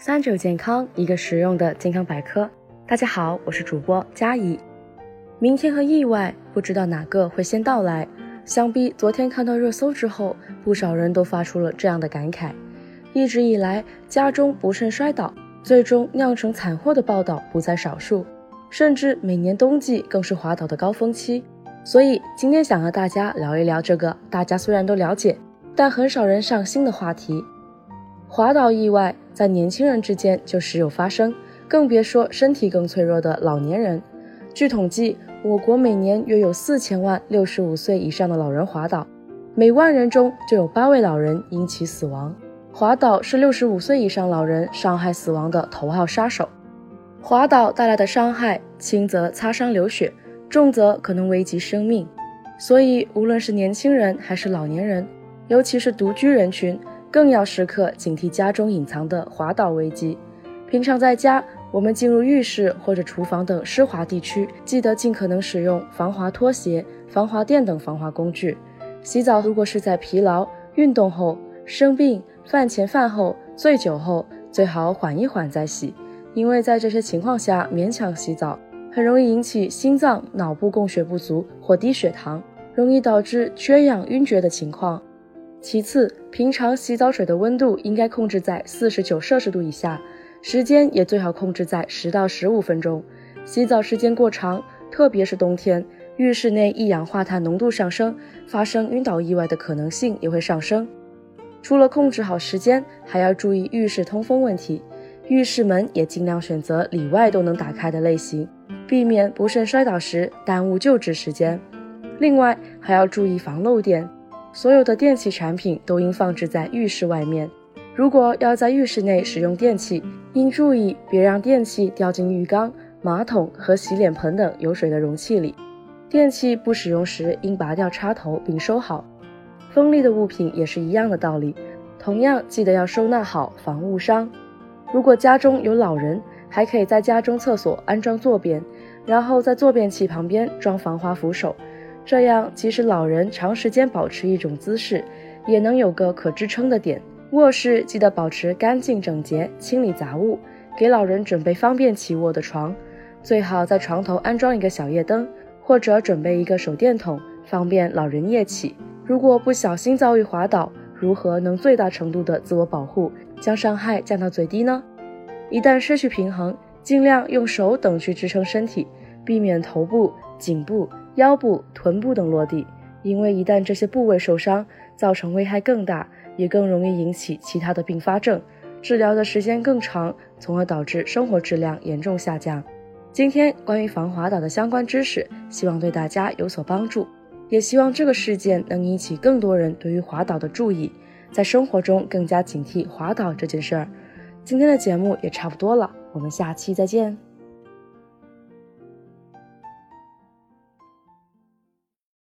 三九健康，一个实用的健康百科。大家好，我是主播佳怡。明天和意外，不知道哪个会先到来。想必昨天看到热搜之后，不少人都发出了这样的感慨。一直以来，家中不慎摔倒，最终酿成惨祸的报道不在少数，甚至每年冬季更是滑倒的高峰期。所以今天想和大家聊一聊这个大家虽然都了解，但很少人上心的话题。滑倒意外在年轻人之间就时有发生，更别说身体更脆弱的老年人。据统计，我国每年约有四千万六十五岁以上的老人滑倒，每万人中就有八位老人因其死亡。滑倒是六十五岁以上老人伤害死亡的头号杀手。滑倒带来的伤害，轻则擦伤流血，重则可能危及生命。所以，无论是年轻人还是老年人，尤其是独居人群。更要时刻警惕家中隐藏的滑倒危机。平常在家，我们进入浴室或者厨房等湿滑地区，记得尽可能使用防滑拖鞋、防滑垫等防滑工具。洗澡如果是在疲劳、运动后、生病、饭前饭后、醉酒后，最好缓一缓再洗，因为在这些情况下勉强洗澡，很容易引起心脏、脑部供血不足或低血糖，容易导致缺氧晕厥的情况。其次，平常洗澡水的温度应该控制在四十九摄氏度以下，时间也最好控制在十到十五分钟。洗澡时间过长，特别是冬天，浴室内一氧化碳浓度上升，发生晕倒意外的可能性也会上升。除了控制好时间，还要注意浴室通风问题，浴室门也尽量选择里外都能打开的类型，避免不慎摔倒时耽误救治时间。另外，还要注意防漏电。所有的电器产品都应放置在浴室外面。如果要在浴室内使用电器，应注意别让电器掉进浴缸、马桶和洗脸盆等有水的容器里。电器不使用时，应拔掉插头并收好。锋利的物品也是一样的道理，同样记得要收纳好，防误伤。如果家中有老人，还可以在家中厕所安装坐便，然后在坐便器旁边装防滑扶手。这样，即使老人长时间保持一种姿势，也能有个可支撑的点。卧室记得保持干净整洁，清理杂物，给老人准备方便起卧的床，最好在床头安装一个小夜灯，或者准备一个手电筒，方便老人夜起。如果不小心遭遇滑倒，如何能最大程度的自我保护，将伤害降到最低呢？一旦失去平衡，尽量用手等去支撑身体，避免头部、颈部。腰部、臀部等落地，因为一旦这些部位受伤，造成危害更大，也更容易引起其他的并发症，治疗的时间更长，从而导致生活质量严重下降。今天关于防滑倒的相关知识，希望对大家有所帮助，也希望这个事件能引起更多人对于滑倒的注意，在生活中更加警惕滑倒这件事儿。今天的节目也差不多了，我们下期再见。